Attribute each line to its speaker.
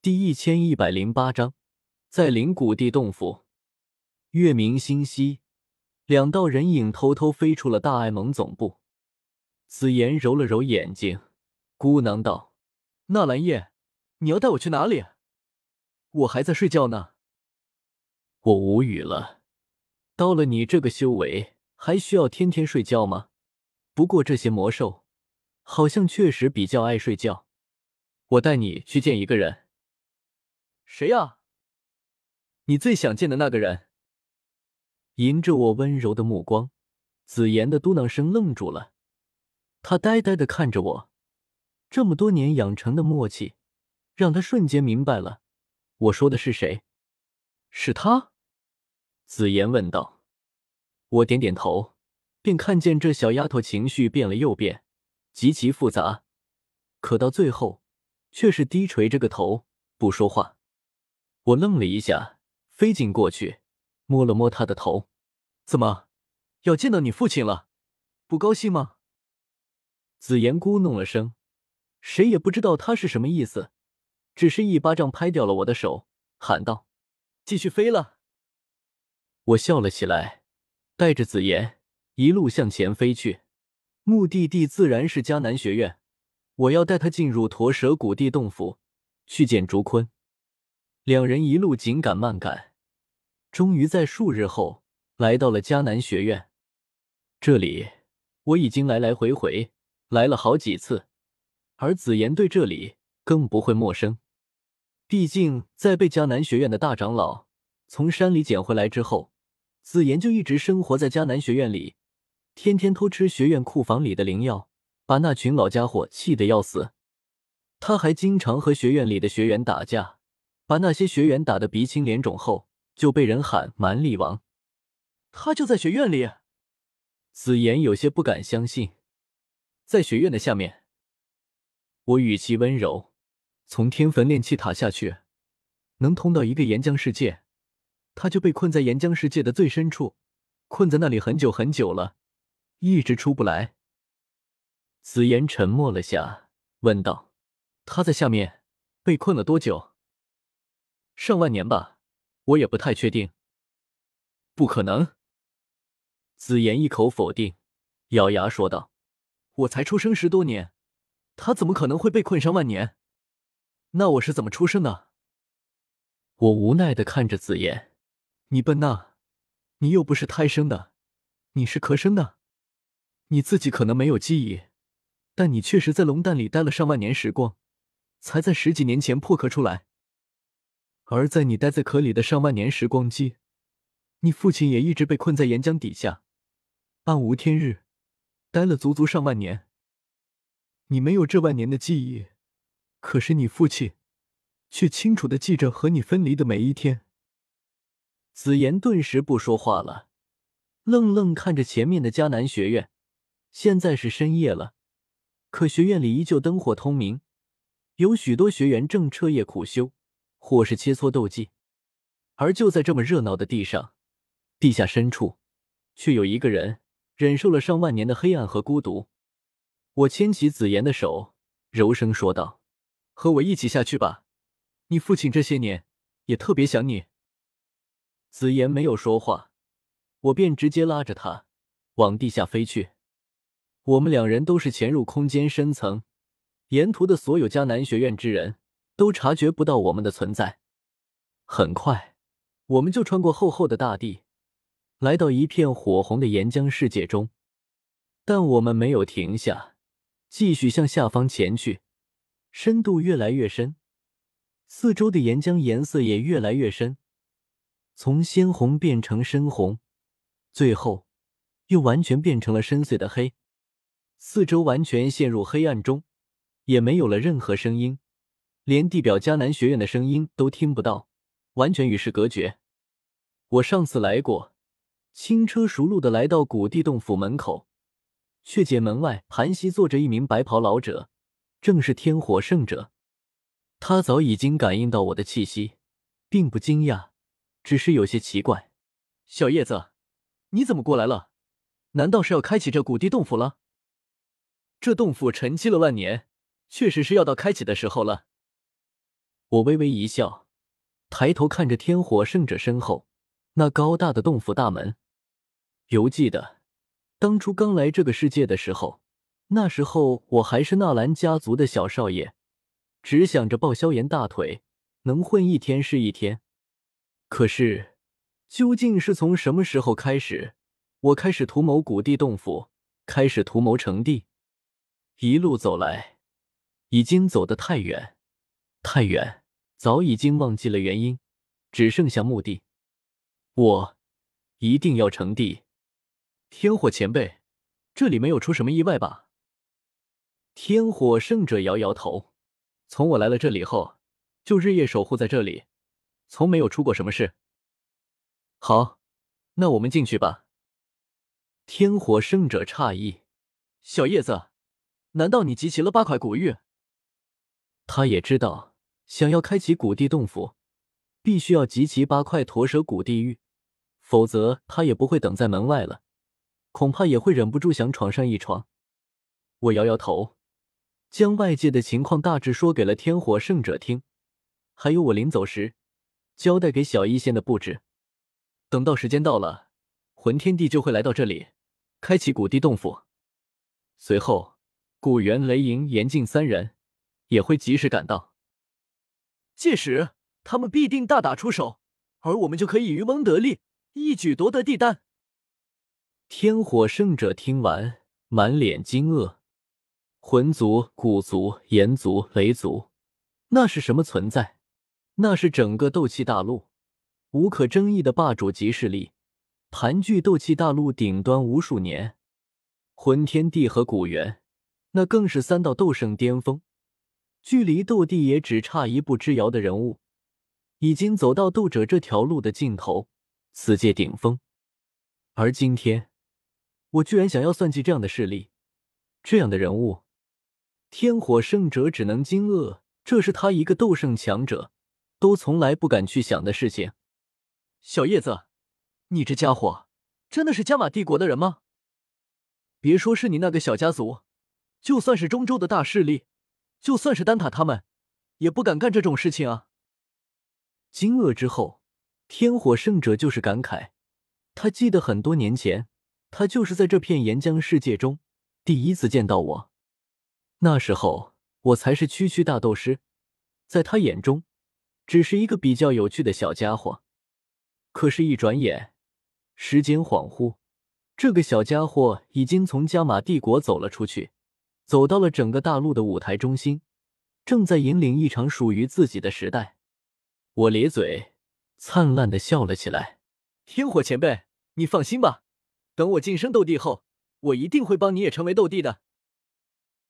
Speaker 1: 第一千一百零八章，在灵谷地洞府，月明星稀，两道人影偷偷飞出了大爱盟总部。紫妍揉了揉眼睛，孤囔道：“纳兰叶，你要带我去哪里？我还在睡觉呢。”我无语了。到了你这个修为，还需要天天睡觉吗？不过这些魔兽，好像确实比较爱睡觉。我带你去见一个人。谁呀？你最想见的那个人。迎着我温柔的目光，紫妍的嘟囔声愣住了。他呆呆的看着我，这么多年养成的默契，让他瞬间明白了我说的是谁。是他？紫妍问道。我点点头，便看见这小丫头情绪变了又变，极其复杂，可到最后，却是低垂着个头，不说话。我愣了一下，飞进过去，摸了摸他的头。怎么，要见到你父亲了？不高兴吗？紫妍咕哝了声，谁也不知道他是什么意思，只是一巴掌拍掉了我的手，喊道：“继续飞了。”我笑了起来，带着紫妍一路向前飞去，目的地自然是迦南学院。我要带他进入驼蛇谷地洞府，去见竹坤。两人一路紧赶慢赶，终于在数日后来到了迦南学院。这里我已经来来回回。来了好几次，而紫妍对这里更不会陌生。毕竟在被迦南学院的大长老从山里捡回来之后，紫妍就一直生活在迦南学院里，天天偷吃学院库房里的灵药，把那群老家伙气得要死。他还经常和学院里的学员打架，把那些学员打得鼻青脸肿后，就被人喊蛮力王。他就在学院里？紫妍有些不敢相信。在学院的下面，我语气温柔，从天坟炼气塔下去，能通到一个岩浆世界。他就被困在岩浆世界的最深处，困在那里很久很久了，一直出不来。紫妍沉默了下，问道：“他在下面被困了多久？上万年吧，我也不太确定。”不可能！紫妍一口否定，咬牙说道。我才出生十多年，他怎么可能会被困上万年？那我是怎么出生的？我无奈的看着紫妍，你笨呐，你又不是胎生的，你是壳生的。你自己可能没有记忆，但你确实在龙蛋里待了上万年时光，才在十几年前破壳出来。而在你待在壳里的上万年时光机，你父亲也一直被困在岩浆底下，暗无天日。待了足足上万年，你没有这万年的记忆，可是你父亲却清楚的记着和你分离的每一天。紫妍顿时不说话了，愣愣看着前面的迦南学院。现在是深夜了，可学院里依旧灯火通明，有许多学员正彻夜苦修，或是切磋斗技。而就在这么热闹的地上，地下深处，却有一个人。忍受了上万年的黑暗和孤独，我牵起紫妍的手，柔声说道：“和我一起下去吧，你父亲这些年也特别想你。”紫妍没有说话，我便直接拉着她往地下飞去。我们两人都是潜入空间深层，沿途的所有迦南学院之人都察觉不到我们的存在。很快，我们就穿过厚厚的大地。来到一片火红的岩浆世界中，但我们没有停下，继续向下方前去，深度越来越深，四周的岩浆颜色也越来越深，从鲜红变成深红，最后又完全变成了深邃的黑，四周完全陷入黑暗中，也没有了任何声音，连地表迦南学院的声音都听不到，完全与世隔绝。我上次来过。轻车熟路的来到古地洞府门口，却见门外盘膝坐着一名白袍老者，正是天火圣者。他早已经感应到我的气息，并不惊讶，只是有些奇怪。小叶子，你怎么过来了？难道是要开启这古地洞府了？这洞府沉寂了万年，确实是要到开启的时候了。我微微一笑，抬头看着天火圣者身后那高大的洞府大门，犹记得当初刚来这个世界的时候，那时候我还是纳兰家族的小少爷，只想着抱萧炎大腿，能混一天是一天。可是，究竟是从什么时候开始，我开始图谋古地洞府，开始图谋成帝？一路走来，已经走得太远。太远，早已经忘记了原因，只剩下目的。我一定要成帝！天火前辈，这里没有出什么意外吧？天火圣者摇摇头，从我来了这里后，就日夜守护在这里，从没有出过什么事。好，那我们进去吧。天火圣者诧异：“小叶子，难道你集齐了八块古玉？”他也知道。想要开启古地洞府，必须要集齐八块驼蛇古地狱，否则他也不会等在门外了。恐怕也会忍不住想闯上一闯。我摇摇头，将外界的情况大致说给了天火圣者听，还有我临走时交代给小医仙的布置。等到时间到了，魂天帝就会来到这里，开启古地洞府。随后，古元、雷影、严禁三人也会及时赶到。届时，他们必定大打出手，而我们就可以渔翁得利，一举夺得地丹。天火圣者听完，满脸惊愕：魂族、古族、炎族、雷族，那是什么存在？那是整个斗气大陆无可争议的霸主级势力，盘踞斗气大陆顶端无数年。魂天帝和古元，那更是三道斗圣巅峰。距离斗帝也只差一步之遥的人物，已经走到斗者这条路的尽头，此界顶峰。而今天，我居然想要算计这样的势力，这样的人物，天火圣者只能惊愕，这是他一个斗圣强者都从来不敢去想的事情。小叶子，你这家伙真的是加玛帝国的人吗？别说是你那个小家族，就算是中州的大势力。就算是丹塔，他们也不敢干这种事情啊！惊愕之后，天火圣者就是感慨。他记得很多年前，他就是在这片岩浆世界中第一次见到我。那时候，我才是区区大斗师，在他眼中，只是一个比较有趣的小家伙。可是，一转眼，时间恍惚，这个小家伙已经从加玛帝国走了出去。走到了整个大陆的舞台中心，正在引领一场属于自己的时代。我咧嘴，灿烂的笑了起来。天火前辈，你放心吧，等我晋升斗帝后，我一定会帮你也成为斗帝的。